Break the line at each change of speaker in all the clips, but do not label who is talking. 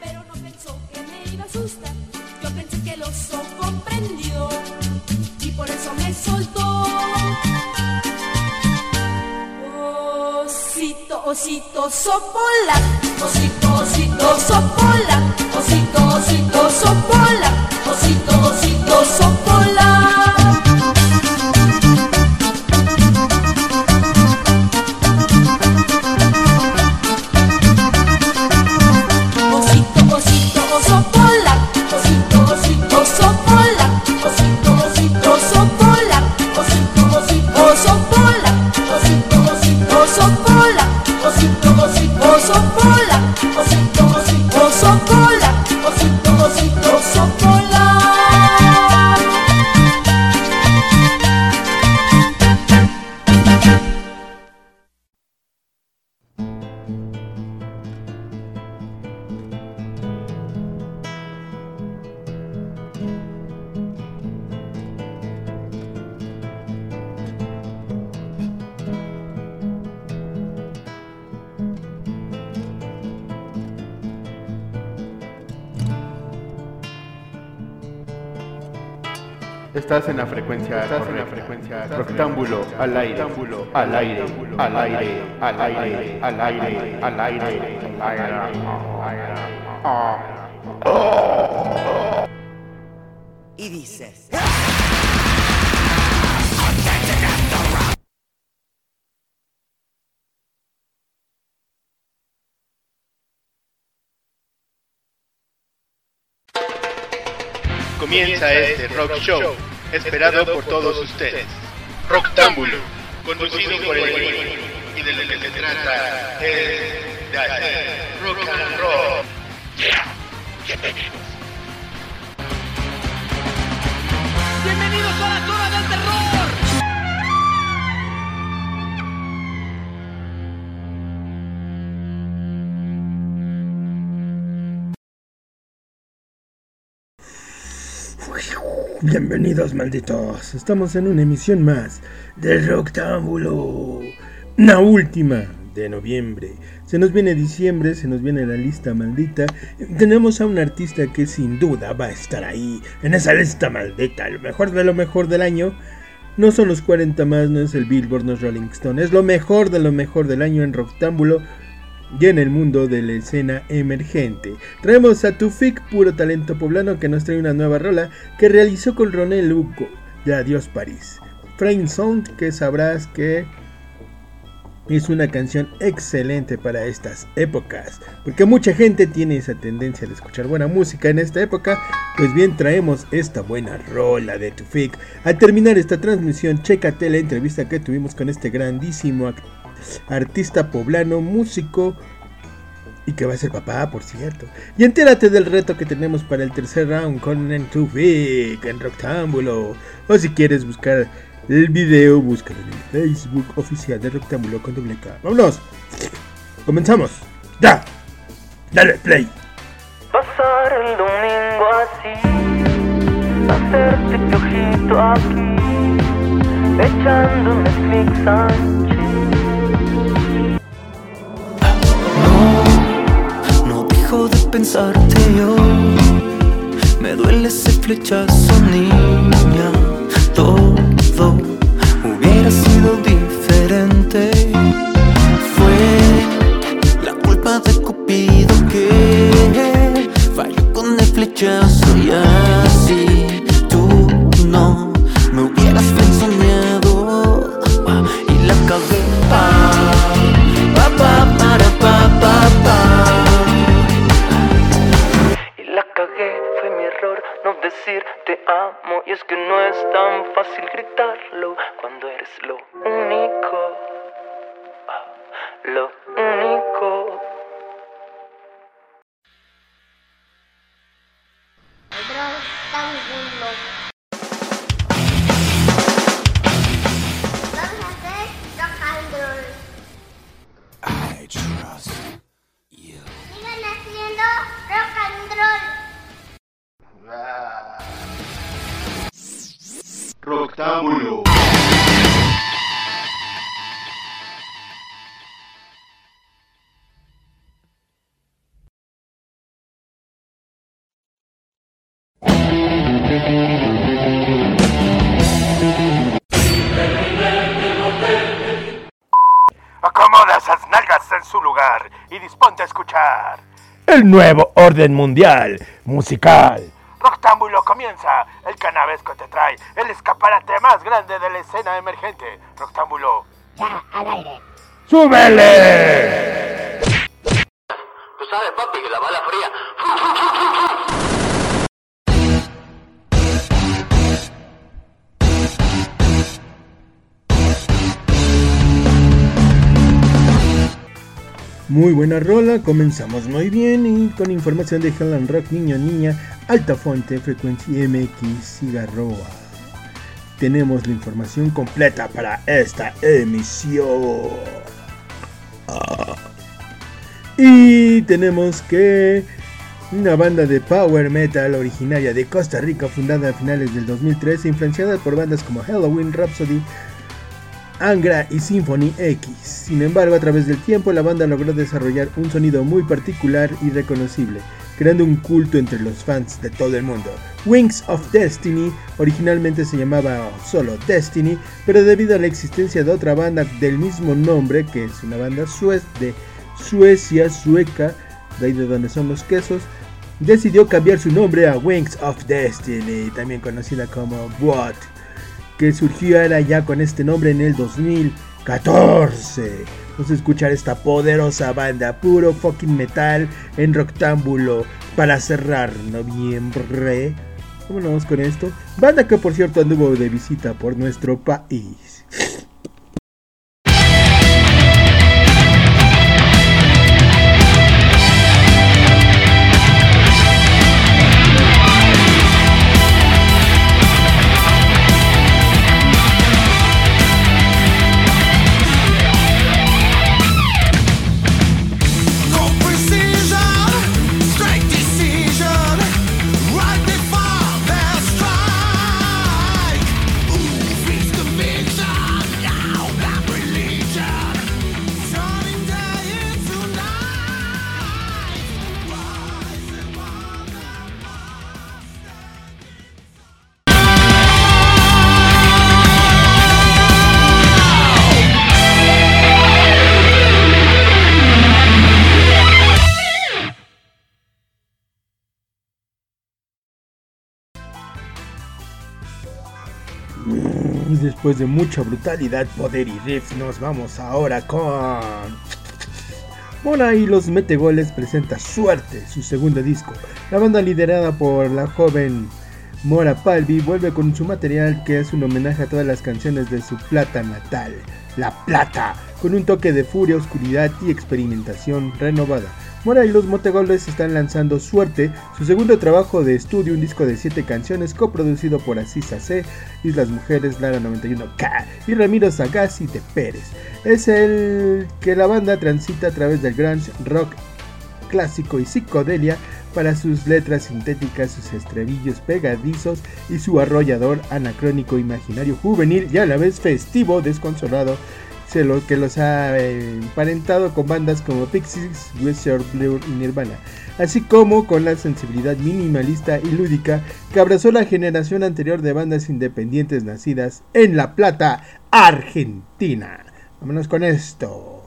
pero no pensó que me iba a asustar. Yo pensé que el oso comprendió y por eso me soltó. Osito, osito, sopola, osito, osito, sopola, osito, osito, sopola, osito, osito, sopola.
Estás en la frecuencia, estás en la frecuencia rectángulo al aire, al aire, al aire, al aire, al aire, al aire, al aire.
Y dices.
Comienza este rock show esperado por todos ustedes. Rocktámbulo, conducido por el y de lo que se trata es de hacer rock and roll.
¡Bienvenidos a la Torre del Terror!
Bienvenidos malditos, estamos en una emisión más de Roctámbulo, la última de noviembre. Se nos viene diciembre, se nos viene la lista maldita. Tenemos a un artista que sin duda va a estar ahí, en esa lista maldita, lo mejor de lo mejor del año. No son los 40 más, no es el Billboard, no es Rolling Stone, es lo mejor de lo mejor del año en Roctámbulo y en el mundo de la escena emergente. Traemos a Tufik, puro talento poblano, que nos trae una nueva rola que realizó con Ronel Luco de Adiós París. Frame Sound, que sabrás que es una canción excelente para estas épocas, porque mucha gente tiene esa tendencia de escuchar buena música en esta época, pues bien traemos esta buena rola de Tufik. Al terminar esta transmisión, chécate la entrevista que tuvimos con este grandísimo act- artista poblano, músico y que va a ser papá, por cierto. Y entérate del reto que tenemos para el tercer round con en Tufik en Rectángulo. O si quieres buscar el video, búscalo en el Facebook oficial de Rectángulo con doble K. ¡Vámonos! ¡Comenzamos! ¡Ya! ¡Dale play!
Pasar el domingo así, hacerte piojito aquí, echando Netflix
No, no dejo de pensarte yo. Me duele ese flechazo, niña. Todo
disponte a escuchar.
El nuevo orden mundial musical.
Roctámbulo comienza. El canavesco te trae el escaparate más grande de la escena emergente. Roctámbulo.
Ya, al aire.
¡Súbele!
Tú sabes, papi, que la bala fría.
Muy buena rola, comenzamos muy bien y con información de Helen Rock Niño Niña, Alta Fonte, Frecuencia MX, Cigarroa. Tenemos la información completa para esta emisión. Y tenemos que una banda de power metal originaria de Costa Rica fundada a finales del 2013 influenciada por bandas como Halloween, Rhapsody, Angra y Symphony X. Sin embargo, a través del tiempo la banda logró desarrollar un sonido muy particular y reconocible, creando un culto entre los fans de todo el mundo. Wings of Destiny originalmente se llamaba solo Destiny, pero debido a la existencia de otra banda del mismo nombre, que es una banda sue de Suecia, sueca, de ahí de donde son los quesos, decidió cambiar su nombre a Wings of Destiny, también conocida como What que surgiera ya con este nombre en el 2014. Vamos a escuchar esta poderosa banda, puro fucking metal en Roctámbulo para cerrar noviembre. Vámonos con esto. Banda que por cierto anduvo de visita por nuestro país. Después de mucha brutalidad, poder y riff, nos vamos ahora con. Mora y los Metegoles presenta Suerte, su segundo disco. La banda liderada por la joven Mora Palvi vuelve con su material que es un homenaje a todas las canciones de su plata natal, La Plata, con un toque de furia, oscuridad y experimentación renovada. Mora y los Motegoles están lanzando Suerte, su segundo trabajo de estudio, un disco de 7 canciones coproducido por Asisa C, Islas Mujeres, Lara 91K y Ramiro Sagasti de Pérez. Es el que la banda transita a través del grunge rock clásico y psicodelia para sus letras sintéticas, sus estribillos pegadizos y su arrollador anacrónico imaginario juvenil y a la vez festivo, desconsolado, que los ha eh, emparentado con bandas como Pixies, Wizard Blur y Nirvana, así como con la sensibilidad minimalista y lúdica que abrazó la generación anterior de bandas independientes nacidas en La Plata, Argentina. Vámonos con esto.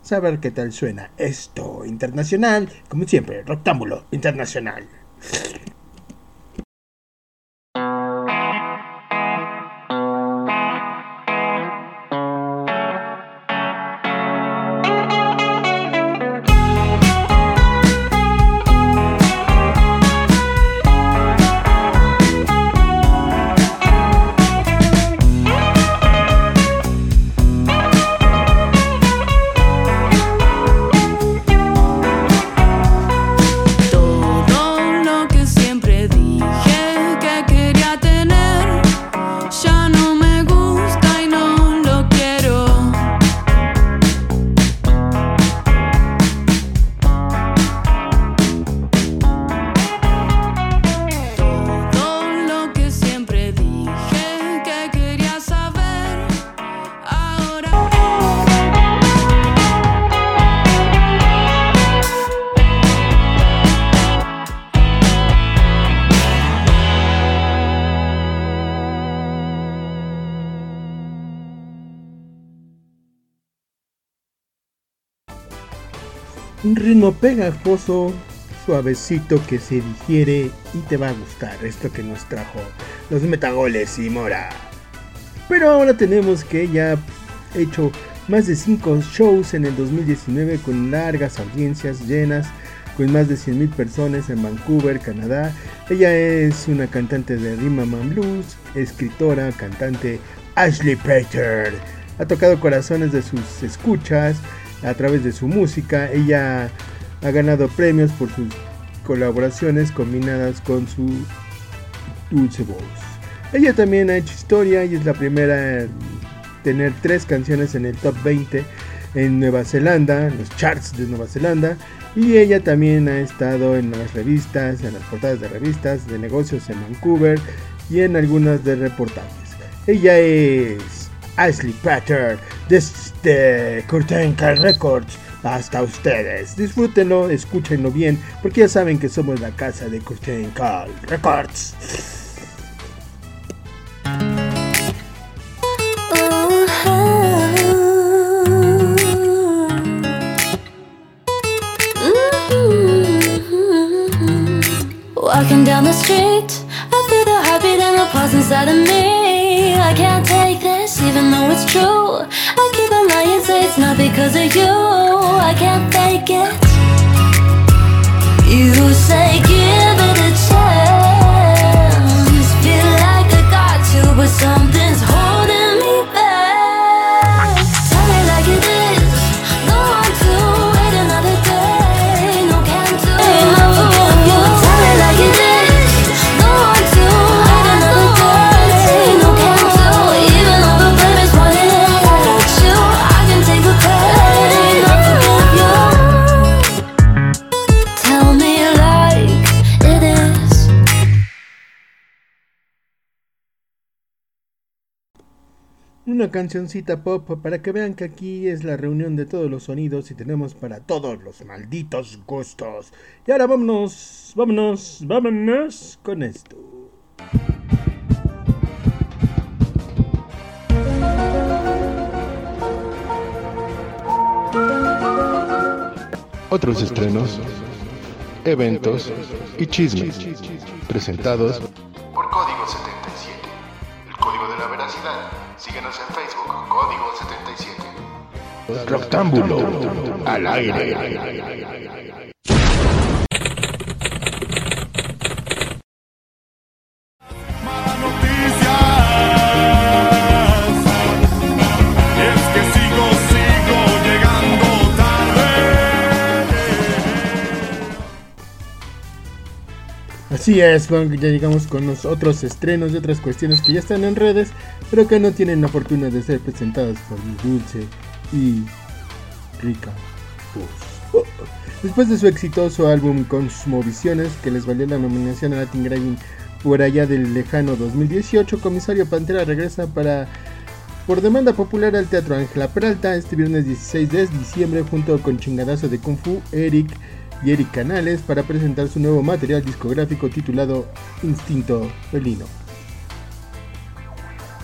Saber qué tal suena esto internacional, como siempre, Rectángulo Internacional. Pegajoso, suavecito que se digiere y te va a gustar. Esto que nos trajo los Metagoles y Mora. Pero ahora tenemos que ha hecho más de 5 shows en el 2019 con largas audiencias llenas, con más de 100.000 personas en Vancouver, Canadá. Ella es una cantante de rhythm and blues, escritora, cantante Ashley Peter. Ha tocado corazones de sus escuchas a través de su música. Ella ha ganado premios por sus colaboraciones combinadas con su dulce voz. Ella también ha hecho historia y es la primera en tener tres canciones en el top 20 en Nueva Zelanda, en los charts de Nueva Zelanda. Y ella también ha estado en las revistas, en las portadas de revistas de negocios en Vancouver y en algunas de reportajes. Ella es Ashley Patter desde Curtain Records. Hasta ustedes. Disfrútenlo, escúchenlo bien, porque ya saben que somos la casa de Curtain Call Records.
Walking down the street, I feel the heartbeat and the pulse inside of me. I can't take this, even though it's true. I lying, say it's not because of you. I can't fake it. You say give it a chance.
Una cancioncita pop para que vean que aquí es la reunión de todos los sonidos y tenemos para todos los malditos gustos. Y ahora vámonos, vámonos, vámonos con esto.
Otros estrenos, eventos y chismes presentados por Código 77. El código de la veracidad. Síguenos en Facebook, Código 77. Rectángulo al aire.
Así es, bueno, ya llegamos con los otros estrenos de otras cuestiones que ya están en redes, pero que no tienen la fortuna de ser presentadas por dulce y rica voz. Después de su exitoso álbum Cosmovisiones, que les valió la nominación a Latin Grammy por allá del lejano 2018, Comisario Pantera regresa para por demanda popular al Teatro Ángela Peralta este viernes 16 de diciembre junto con Chingadazo de Kung Fu, Eric y Eric Canales para presentar su nuevo material discográfico titulado Instinto Felino.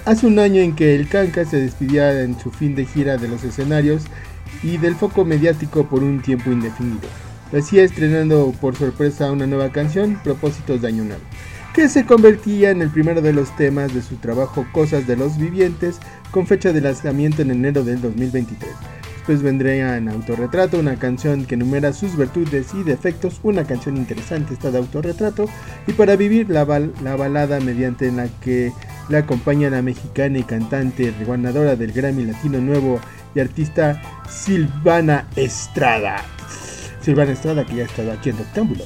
Hace un año en que el Kanka se despedía en su fin de gira de los escenarios y del foco mediático por un tiempo indefinido. Hacía estrenando por sorpresa una nueva canción, Propósitos de Año que se convertía en el primero de los temas de su trabajo Cosas de los Vivientes, con fecha de lanzamiento en enero del 2023. Después vendría en Autorretrato, una canción que enumera sus virtudes y defectos, una canción interesante esta de Autorretrato, y para vivir la, bal- la balada mediante la que la acompaña la mexicana y cantante ganadora del Grammy Latino Nuevo y artista Silvana Estrada. Silvana Estrada que ya ha estado aquí en Rectángulo.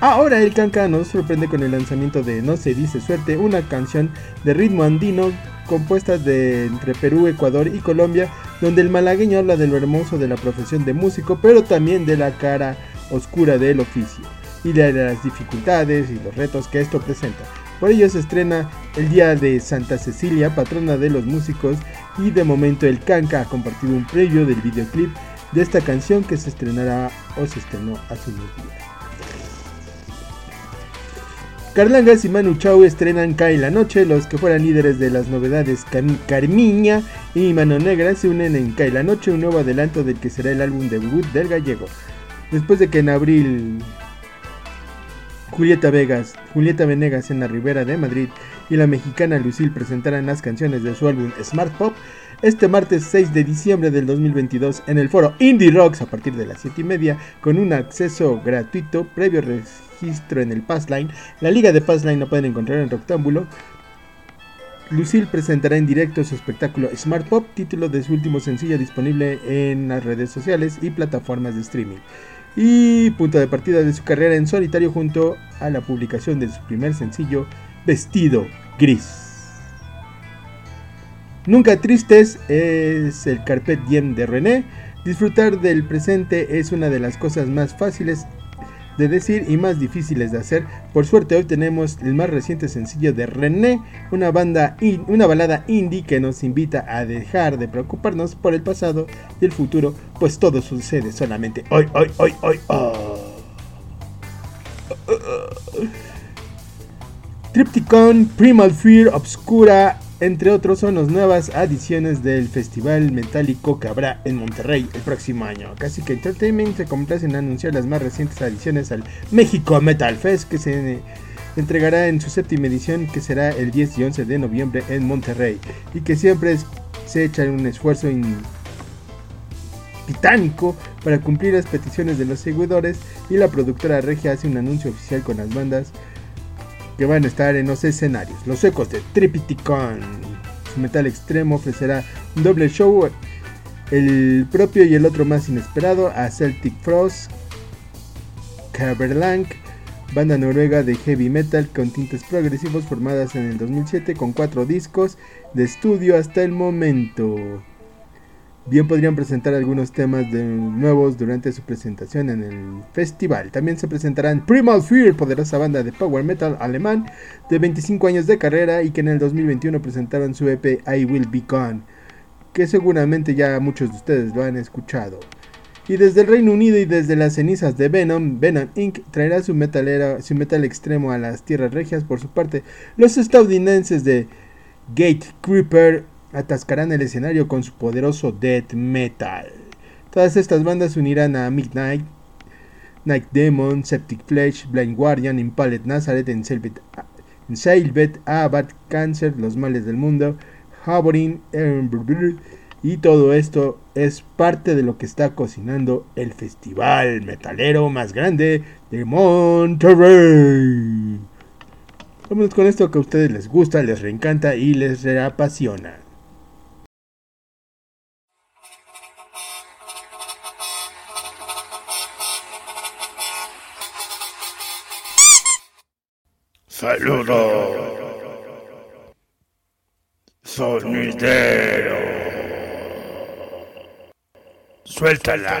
Ahora el Canca nos sorprende con el lanzamiento de No se dice suerte, una canción de ritmo andino compuesta de entre Perú, Ecuador y Colombia, donde el malagueño habla de lo hermoso de la profesión de músico, pero también de la cara oscura del oficio y de las dificultades y los retos que esto presenta. Por ello se estrena el día de Santa Cecilia, patrona de los músicos, y de momento el Canca ha compartido un previo del videoclip de esta canción que se estrenará o se estrenó hace unos días. Carlangas y Manu Chao estrenan Cae la Noche. Los que fueran líderes de las novedades Carmiña y Mano Negra se unen en Cae la Noche, un nuevo adelanto del que será el álbum debut del gallego. Después de que en abril Julieta Vegas, Julieta Venegas en la Ribera de Madrid y la mexicana Lucille presentaran las canciones de su álbum Smart Pop, este martes 6 de diciembre del 2022 en el foro Indie Rocks a partir de las 7 y media con un acceso gratuito previo registro en el Passline. La liga de Passline la pueden encontrar en Rectángulo. Lucille presentará en directo su espectáculo Smart Pop, título de su último sencillo disponible en las redes sociales y plataformas de streaming. Y punto de partida de su carrera en solitario junto a la publicación de su primer sencillo, Vestido Gris. Nunca tristes es el carpet de René. Disfrutar del presente es una de las cosas más fáciles de decir y más difíciles de hacer. Por suerte hoy tenemos el más reciente sencillo de René, una banda una balada indie que nos invita a dejar de preocuparnos por el pasado y el futuro, pues todo sucede solamente hoy, hoy, hoy, hoy. oh. Tripticon, Primal Fear, Obscura, entre otros son las nuevas adiciones del festival metálico que habrá en Monterrey el próximo año. Casi que Entertainment se complace en anunciar las más recientes adiciones al México Metal Fest que se entregará en su séptima edición que será el 10 y 11 de noviembre en Monterrey y que siempre se echa un esfuerzo in- titánico para cumplir las peticiones de los seguidores y la productora regia hace un anuncio oficial con las bandas que van a estar en los escenarios. Los ecos de Tripiticon. Metal extremo ofrecerá un doble show, el propio y el otro más inesperado, a Celtic Frost, Caberlang, banda noruega de heavy metal con tintes progresivos formadas en el 2007 con cuatro discos de estudio hasta el momento. Bien podrían presentar algunos temas de nuevos durante su presentación en el festival. También se presentarán Primal Fear, poderosa banda de power metal alemán de 25 años de carrera y que en el 2021 presentaron su EP I Will Be Gone, que seguramente ya muchos de ustedes lo han escuchado. Y desde el Reino Unido y desde las cenizas de Venom, Venom Inc. traerá su, metalera, su metal extremo a las tierras regias. Por su parte, los estadounidenses de Gate Creeper atascarán el escenario con su poderoso death metal. Todas estas bandas unirán a Midnight, Night Demon, Septic Flesh, Blind Guardian, Impaled Nazareth, Ensailvet, Abad, Cancer, Los Males del Mundo, Emberbrr, y todo esto es parte de lo que está cocinando el festival metalero más grande de Monterrey. Vámonos con esto que a ustedes les gusta, les reencanta y les reapasiona.
Saludos. Sonidero. Suéltala.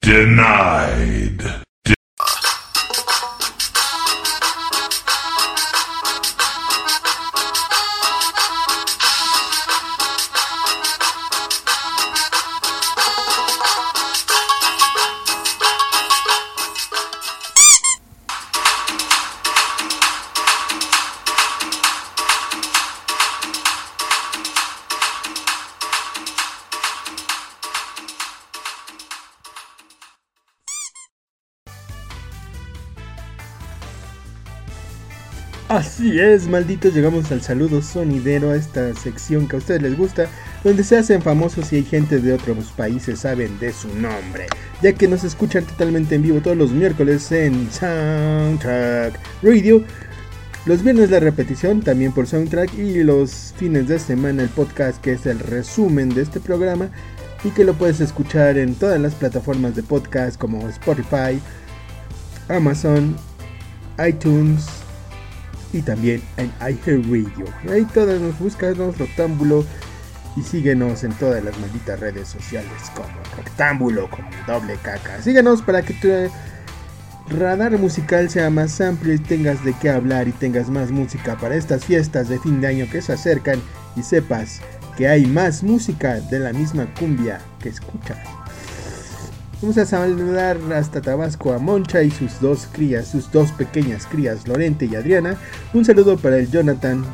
Denied.
Así es, malditos, llegamos al saludo sonidero a esta sección que a ustedes les gusta, donde se hacen famosos y hay gente de otros países saben de su nombre, ya que nos escuchan totalmente en vivo todos los miércoles en Soundtrack Radio, los viernes la repetición también por Soundtrack y los fines de semana el podcast que es el resumen de este programa y que lo puedes escuchar en todas las plataformas de podcast como Spotify, Amazon, iTunes, y también en iHeartRadio. Ahí todas nos búscanos Rectángulo y síguenos en todas las malditas redes sociales como Rectángulo, como doble caca. Síguenos para que tu radar musical sea más amplio y tengas de qué hablar y tengas más música para estas fiestas de fin de año que se acercan y sepas que hay más música de la misma cumbia que escuchas. Vamos a saludar hasta Tabasco a Moncha y sus dos crías, sus dos pequeñas crías, Lorente y Adriana. Un saludo para el Jonathan,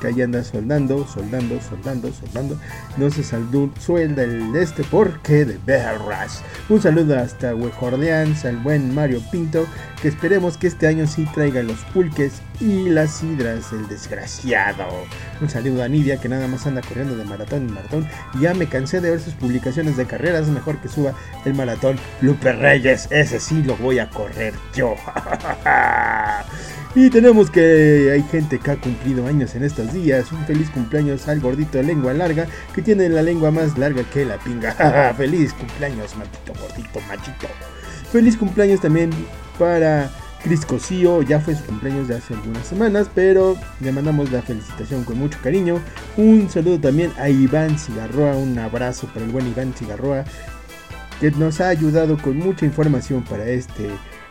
que ahí anda soldando, soldando, soldando, soldando. No se saldó, suelda el este porque de berras. Un saludo hasta Huejorleans, al buen Mario Pinto, que esperemos que este año sí traiga los pulques y las sidras, el desgraciado. Un saludo a Nidia, que nada más anda corriendo de maratón en maratón. Ya me cansé de ver sus publicaciones de carreras, mejor que suba el maratón Lupe Reyes, ese sí lo voy a correr yo. Y tenemos que hay gente que ha cumplido años en estos días. Un feliz cumpleaños al gordito de lengua larga que tiene la lengua más larga que la pinga. feliz cumpleaños, maldito gordito machito. Feliz cumpleaños también para Cris Cosío. Ya fue su cumpleaños de hace algunas semanas, pero le mandamos la felicitación con mucho cariño. Un saludo también a Iván Cigarroa. Un abrazo para el buen Iván Cigarroa que nos ha ayudado con mucha información para este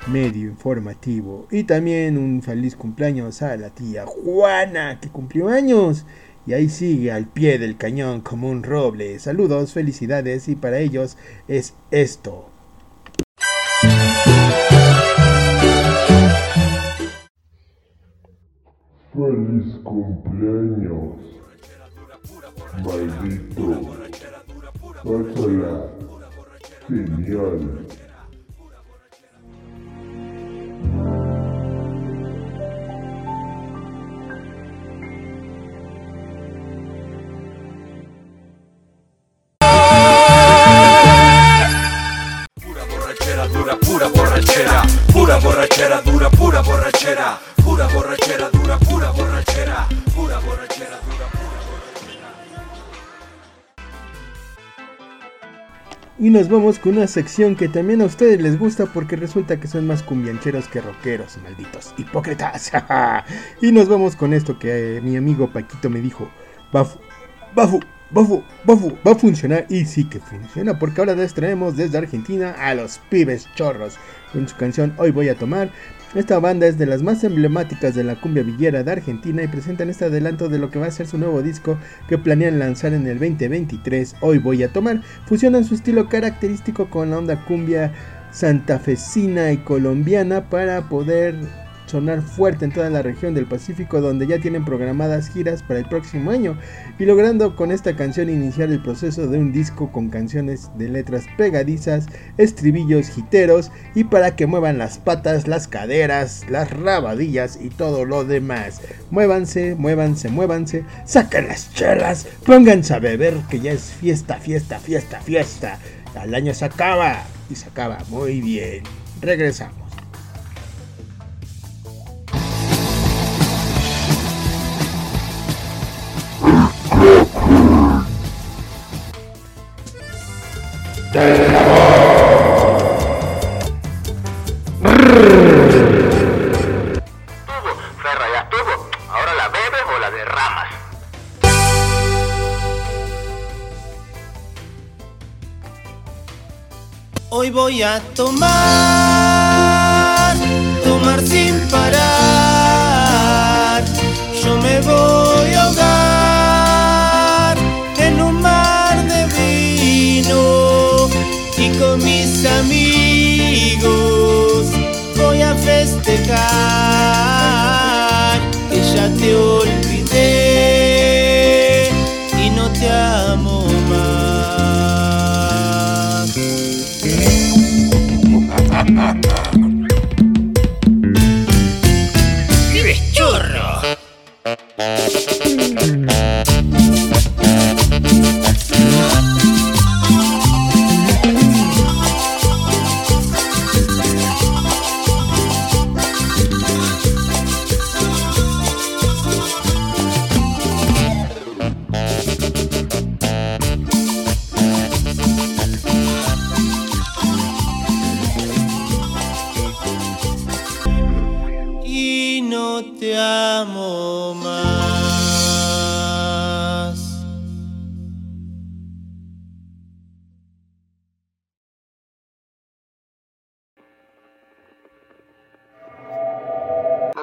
medio informativo. Y también un feliz cumpleaños a la tía Juana, que cumplió años. Y ahí sigue al pie del cañón como un roble. Saludos, felicidades y para ellos es esto.
Feliz cumpleaños, maldito. Pásala. Genial.
Pura borrachera dura, pura borrachera, pura borrachera dura, pura borrachera, pura borrachera dura, pura borrachera, pura borrachera dura.
Y nos vamos con una sección que también a ustedes les gusta porque resulta que son más cumbiancheros que rockeros, malditos hipócritas. y nos vamos con esto que eh, mi amigo Paquito me dijo. Va, fu- va, fu- va, fu- va, fu- va a funcionar y sí que funciona porque ahora les traemos desde Argentina a los pibes chorros con su canción Hoy voy a tomar. Esta banda es de las más emblemáticas de la cumbia villera de Argentina y presentan este adelanto de lo que va a ser su nuevo disco que planean lanzar en el 2023. Hoy voy a tomar. Fusionan su estilo característico con la onda cumbia santafesina y colombiana para poder sonar fuerte en toda la región del Pacífico donde ya tienen programadas giras para el próximo año y logrando con esta canción iniciar el proceso de un disco con canciones de letras pegadizas, estribillos jiteros y para que muevan las patas, las caderas, las rabadillas y todo lo demás. Muévanse, muévanse, muévanse, saquen las chelas, pónganse a beber que ya es fiesta, fiesta, fiesta, fiesta. Al año se acaba y se acaba muy bien. Regresamos.
Ferra, ya estuvo. Ahora la bebes o la derramas.
Hoy voy a tomar,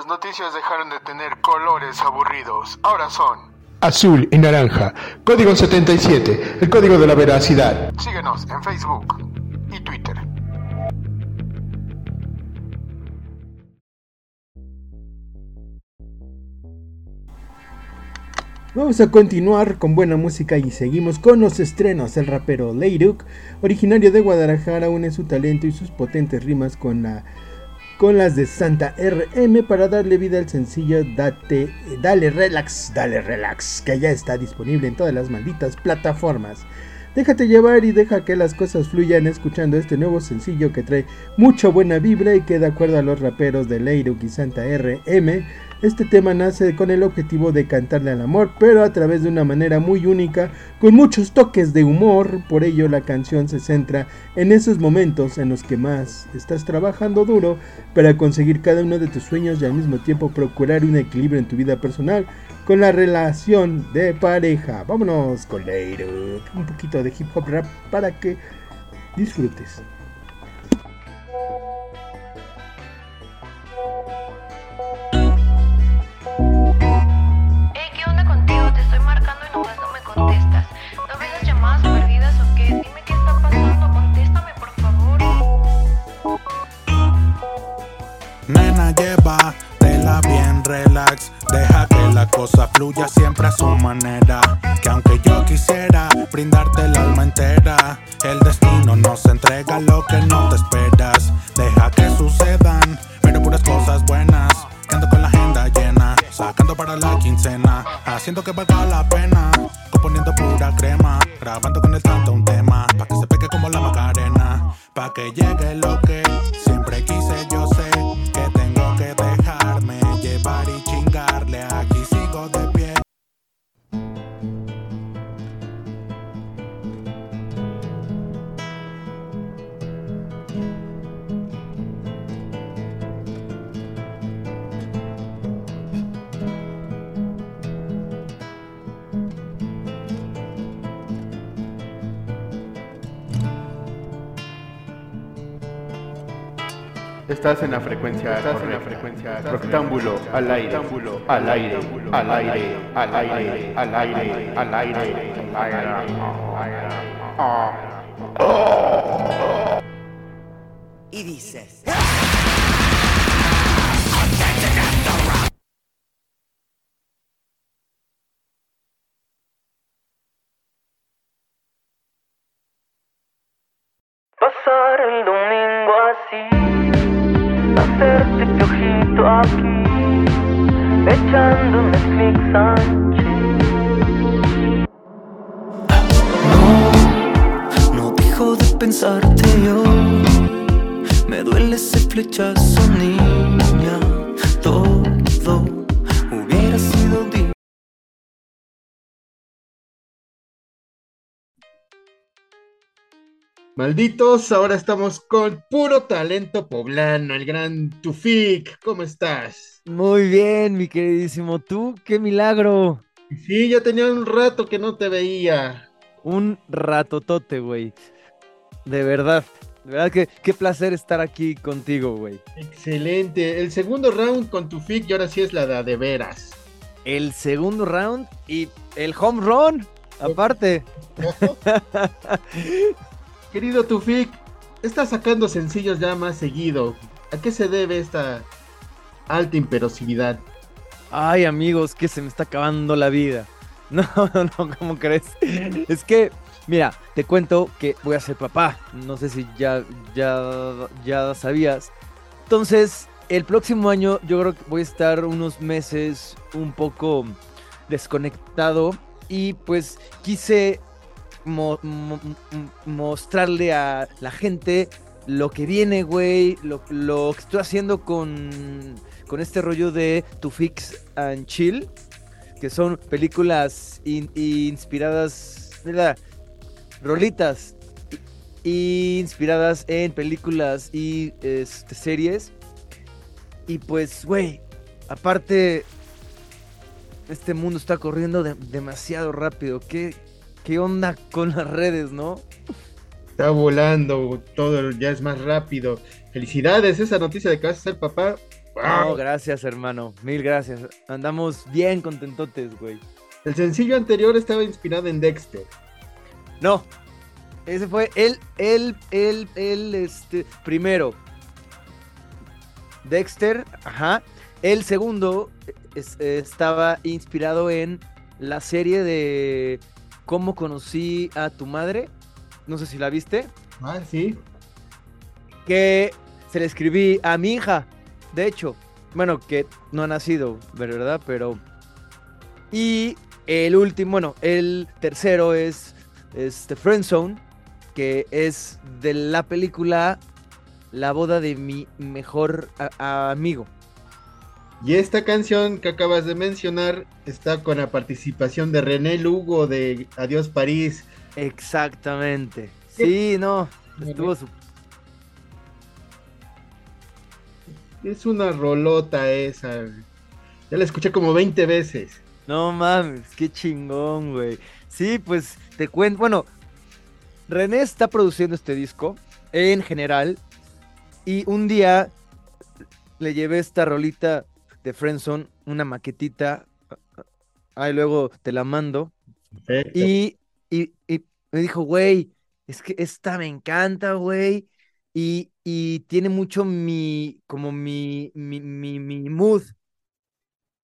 noticias dejaron de tener colores aburridos. Ahora son
azul y naranja. Código 77, el código de la veracidad.
Síguenos en Facebook y Twitter.
Vamos a continuar con buena música y seguimos con los estrenos. El rapero Leiruk, originario de Guadalajara, une su talento y sus potentes rimas con la con las de Santa RM para darle vida al sencillo Date, Dale Relax, Dale Relax, que ya está disponible en todas las malditas plataformas. Déjate llevar y deja que las cosas fluyan escuchando este nuevo sencillo que trae mucha buena vibra y que de acuerdo a los raperos de Leiruk y Santa RM, este tema nace con el objetivo de cantarle al amor, pero a través de una manera muy única, con muchos toques de humor, por ello la canción se centra en esos momentos en los que más estás trabajando duro para conseguir cada uno de tus sueños y al mismo tiempo procurar un equilibrio en tu vida personal con la relación de pareja. Vámonos con un poquito de hip hop rap para que disfrutes.
Al aire, al aire, al aire, al aire, al aire, al aire.
Y dices.
Pasar el domingo así, hacerte piojito aquí, echando
dejo de pensarte yo. Me duele ese flechazo, niña. Todo hubiera sido di-
Malditos, ahora estamos con puro talento poblano, el gran Tufik. ¿Cómo estás?
Muy bien, mi queridísimo. ¿Tú? ¡Qué milagro!
Sí, ya tenía un rato que no te veía.
Un ratotote, güey. De verdad. De verdad que qué placer estar aquí contigo, güey.
Excelente. El segundo round con Tufik y ahora sí es la de, de veras.
El segundo round y el home run, aparte.
Querido Tufik, estás sacando sencillos ya más seguido. ¿A qué se debe esta alta imperosividad?
Ay, amigos, que se me está acabando la vida. No, no, ¿cómo crees? Es que, mira, te cuento que voy a ser papá. No sé si ya, ya, ya sabías. Entonces, el próximo año yo creo que voy a estar unos meses un poco desconectado y pues quise mostrarle a la gente lo que viene, güey, lo, lo que estoy haciendo con, con este rollo de To Fix and Chill, que son películas in- inspiradas, mira, rolitas inspiradas en películas y este, series. Y pues, güey, aparte, este mundo está corriendo de- demasiado rápido. ¿Qué, ¿Qué onda con las redes, no?
Está volando, todo ya es más rápido. Felicidades, esa noticia de que vas a ser papá.
No,
¡Wow!
gracias, hermano. Mil gracias. Andamos bien contentotes, güey.
El sencillo anterior estaba inspirado en Dexter.
No. Ese fue el, el, el, el, este, primero. Dexter, ajá. El segundo es- estaba inspirado en la serie de cómo conocí a tu madre. No sé si la viste.
Ah, sí.
Que se le escribí a mi hija. De hecho, bueno, que no ha nacido, ¿verdad? Pero. Y el último, bueno, el tercero es este Friend Zone, que es de la película La boda de mi mejor amigo.
Y esta canción que acabas de mencionar está con la participación de René Lugo de Adiós París.
Exactamente. Sí, no, estuvo su-
Es una rolota esa. Ya la escuché como 20 veces.
No mames, qué chingón, güey. Sí, pues te cuento. Bueno, René está produciendo este disco en general. Y un día le llevé esta rolita de Friendzone, una maquetita. Ahí luego te la mando. Y, y, y me dijo, güey, es que esta me encanta, güey. Y, y tiene mucho mi, como mi, mi, mi, mi mood.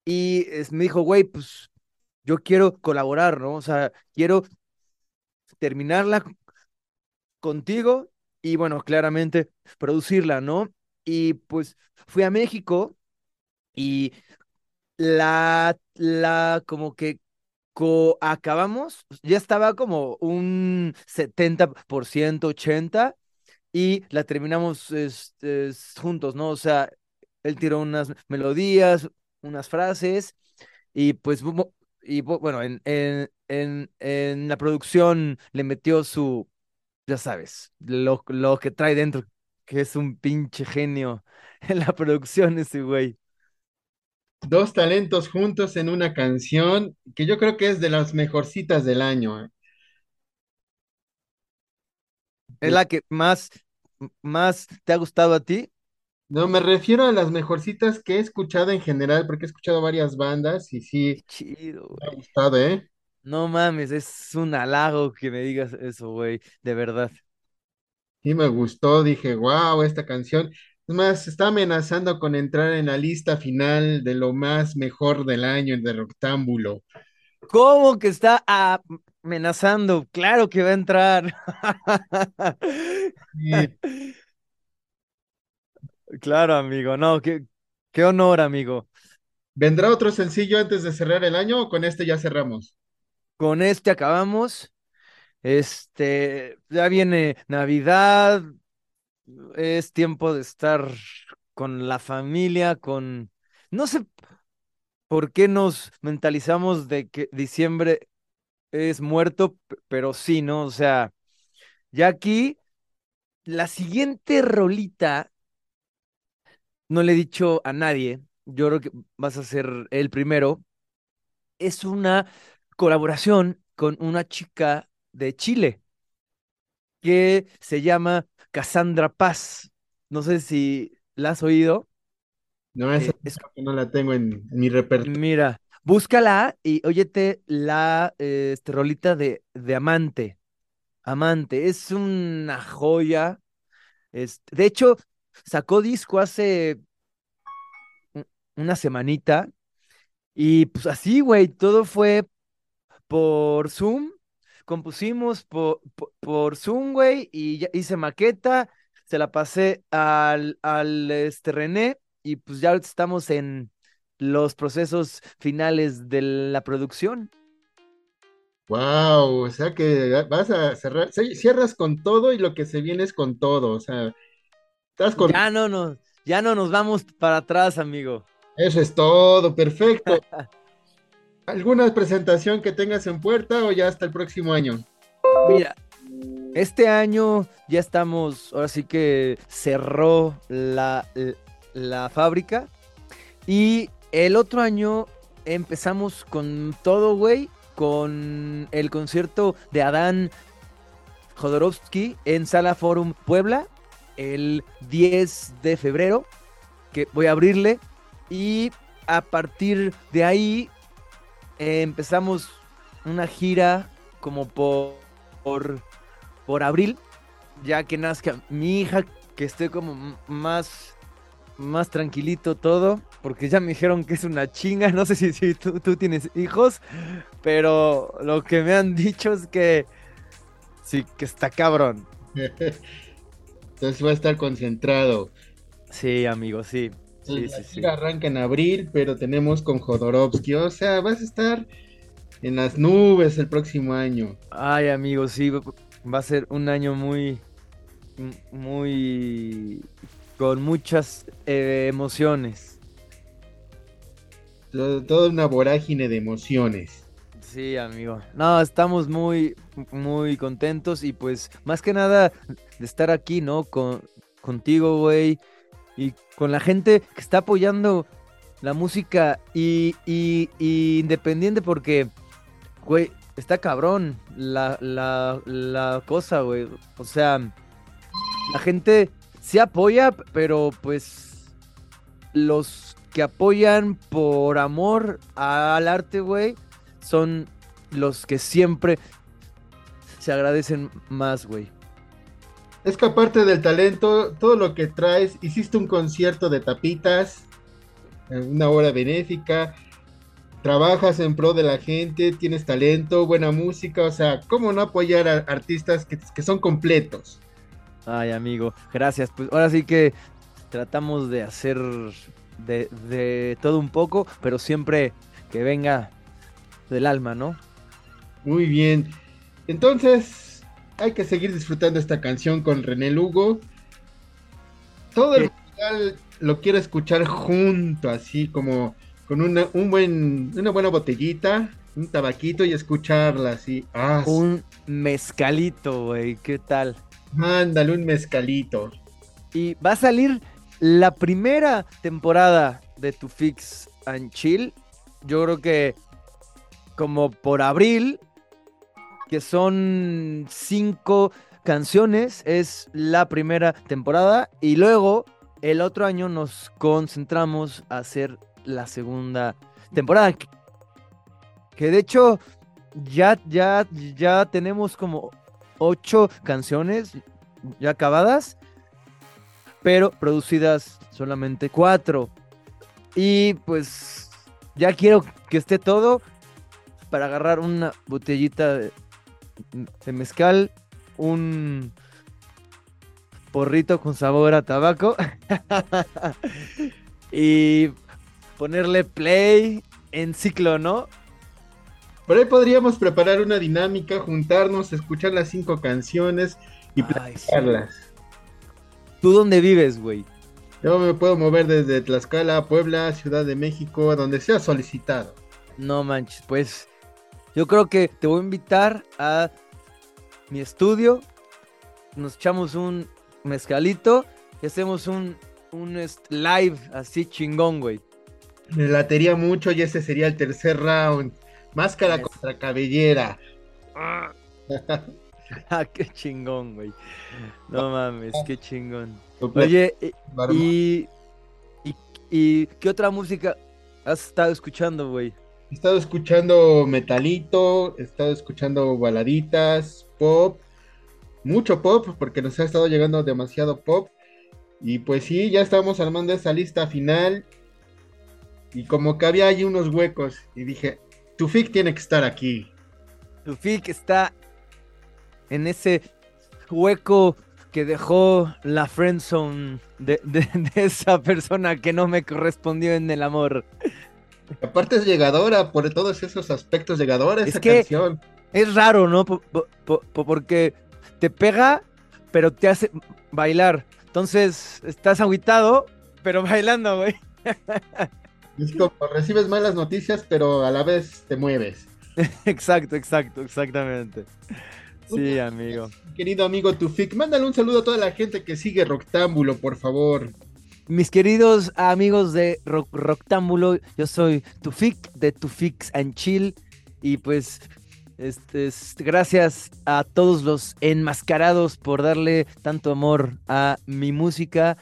Y es- me dijo, güey, pues yo quiero colaborar, ¿no? O sea, quiero terminarla contigo y bueno, claramente producirla, ¿no? Y pues fui a México y la, la, como que co- acabamos, ya estaba como un 70%, 80%, y la terminamos este, juntos, ¿no? O sea, él tiró unas melodías, unas frases, y pues, y bu- bueno, en, en, en, en la producción le metió su, ya sabes, lo, lo que trae dentro, que es un pinche genio en la producción ese güey.
Dos talentos juntos en una canción que yo creo que es de las mejorcitas del año. ¿eh?
¿Es la que más, más te ha gustado a ti?
No, me refiero a las mejorcitas que he escuchado en general, porque he escuchado varias bandas y sí,
Chido,
me ha gustado, ¿eh?
No mames, es un halago que me digas eso, güey, de verdad.
Sí, me gustó, dije, wow, esta canción. Es más, está amenazando con entrar en la lista final de lo más mejor del año de Roctámbulo.
¿Cómo que está amenazando? Claro que va a entrar.
Sí.
Claro, amigo, no, qué, qué honor, amigo.
¿Vendrá otro sencillo antes de cerrar el año o con este ya cerramos?
Con este acabamos. Este, ya viene Navidad, es tiempo de estar con la familia, con... No sé por qué nos mentalizamos de que diciembre es muerto, pero sí, ¿no? O sea, ya aquí, la siguiente rolita, no le he dicho a nadie, yo creo que vas a ser el primero, es una colaboración con una chica de Chile que se llama Cassandra Paz. No sé si la has oído.
No, esa
Eh, es-
no la tengo en, en mi repertorio.
Mira, búscala y óyete la eh, este, rolita de, de Amante. Amante, es una joya. Este, de hecho, sacó disco hace un- una semanita y pues así, güey, todo fue por Zoom. Compusimos por, por, Zoom, güey, y ya hice maqueta, se la pasé al, al este, René y pues ya estamos en los procesos finales de la producción.
Wow, o sea que vas a cerrar, ce- cierras con todo y lo que se viene es con todo, o sea, estás con...
Ya no nos, ya no nos vamos para atrás, amigo.
Eso es todo, perfecto. ¿Alguna presentación que tengas en puerta o ya hasta el próximo año?
Mira, este año ya estamos, ahora sí que cerró la, la fábrica y el otro año empezamos con todo, güey, con el concierto de Adán Jodorowsky en Sala Forum Puebla el 10 de febrero, que voy a abrirle y a partir de ahí empezamos una gira como por, por, por abril, ya que nazca mi hija, que esté como más más tranquilito todo, porque ya me dijeron que es una chinga. No sé si, si tú, tú tienes hijos, pero lo que me han dicho es que sí, que está cabrón.
Entonces va a estar concentrado.
Sí, amigo, sí. Sí,
La
sí,
arranca en abril, pero tenemos con Jodorowsky. O sea, vas a estar en las nubes el próximo año.
Ay, amigo, sí, va a ser un año muy, muy, con muchas eh, emociones.
Todo- Toda una vorágine de emociones.
Sí, amigo. No, estamos muy, muy contentos y pues más que nada de estar aquí, ¿no? Con, contigo, güey, y con la gente que está apoyando la música y, y- independiente porque, güey, está cabrón la, la, la cosa, güey. O sea, la gente sí apoya, pero pues los que apoyan por amor al arte, güey, son los que siempre se agradecen más, güey.
Es que aparte del talento, todo lo que traes, hiciste un concierto de tapitas, eh, una hora benéfica, trabajas en pro de la gente, tienes talento, buena música, o sea, ¿cómo no apoyar a artistas que, que son completos?
Ay, amigo, gracias. Pues ahora sí que tratamos de hacer de, de todo un poco, pero siempre que venga del alma, ¿no?
Muy bien. Entonces, hay que seguir disfrutando esta canción con René Lugo. Todo el musical lo quiero escuchar junto, así como con una, un buen, una buena botellita, un tabaquito y escucharla así. Ah,
Un mezcalito, güey, ¿qué tal?
Mándale un mezcalito.
Y va a salir la primera temporada de Tu Fix and Chill. Yo creo que como por abril, que son cinco canciones, es la primera temporada. Y luego el otro año nos concentramos a hacer la segunda temporada. Que, de hecho ya, ya, ya tenemos como ocho canciones ya acabadas, pero producidas solamente cuatro. Y pues ya quiero que esté todo para agarrar una botellita de, de mezcal, un porrito con sabor a tabaco y ponerle play en ciclo, ¿no?
Por ahí podríamos preparar una dinámica, juntarnos, escuchar las cinco canciones y platicarlas.
¿Tú dónde vives, güey?
Yo me puedo mover desde Tlaxcala, Puebla, Ciudad de México, donde sea solicitado.
No manches, pues yo creo que te voy a invitar a mi estudio. Nos echamos un mezcalito y hacemos un, un live así chingón, güey.
Me latería mucho y ese sería el tercer round. Máscara contra cabellera.
Ah, qué chingón, güey. No mames, qué chingón. Oye, y, y, y qué otra música has estado escuchando, güey?
He estado escuchando metalito, he estado escuchando baladitas, pop, mucho pop, porque nos ha estado llegando demasiado pop. Y pues sí, ya estamos armando esa lista final. Y como que había ahí unos huecos, y dije, Tufik tiene que estar aquí.
Tufik está en ese hueco que dejó la friendzone de, de, de esa persona que no me correspondió en el amor.
Aparte es llegadora, por todos esos aspectos llegadora
Es
esa
que
canción.
es raro, ¿no? Po- po- po- po- porque te pega, pero te hace bailar. Entonces, estás agüitado, pero bailando, güey.
Es como recibes malas noticias, pero a la vez te mueves.
exacto, exacto, exactamente. Sí, amigo.
Querido amigo Tufik, mándale un saludo a toda la gente que sigue Roctámbulo, por favor.
Mis queridos amigos de Rock, Roctámbulo, yo soy Tufik de Tufix and Chill. Y pues, este, es- gracias a todos los enmascarados por darle tanto amor a mi música.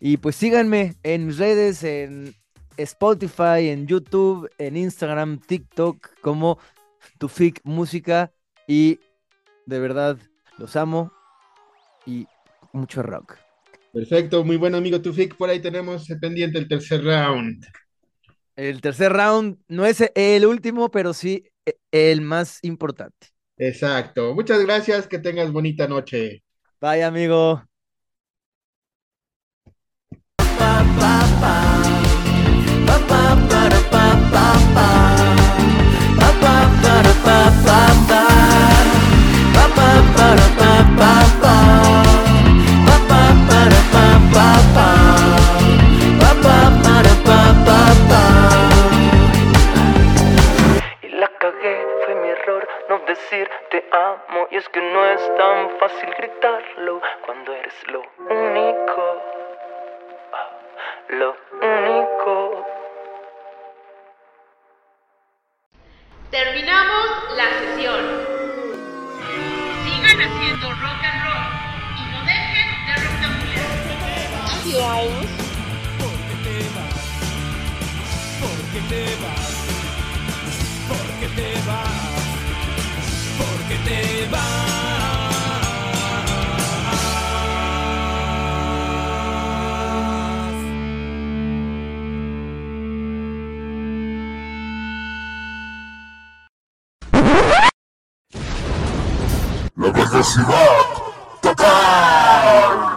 Y pues síganme en mis redes, en Spotify, en YouTube, en Instagram, TikTok, como Tufik Música. Y de verdad, los amo y mucho rock.
Perfecto, muy buen amigo Tufik. Por ahí tenemos pendiente el tercer round.
El tercer round no es el último, pero sí e- el más importante.
Exacto. Muchas gracias, que tengas bonita noche.
Bye, amigo.
Decir te amo. Y es que no es tan fácil gritarlo cuando eres lo único. Lo único.
Terminamos la sesión. Sigan haciendo rock and roll y no dejen de rocktamulear.
Adiós.
Porque te vas, porque te vas, te.
La velocidad total.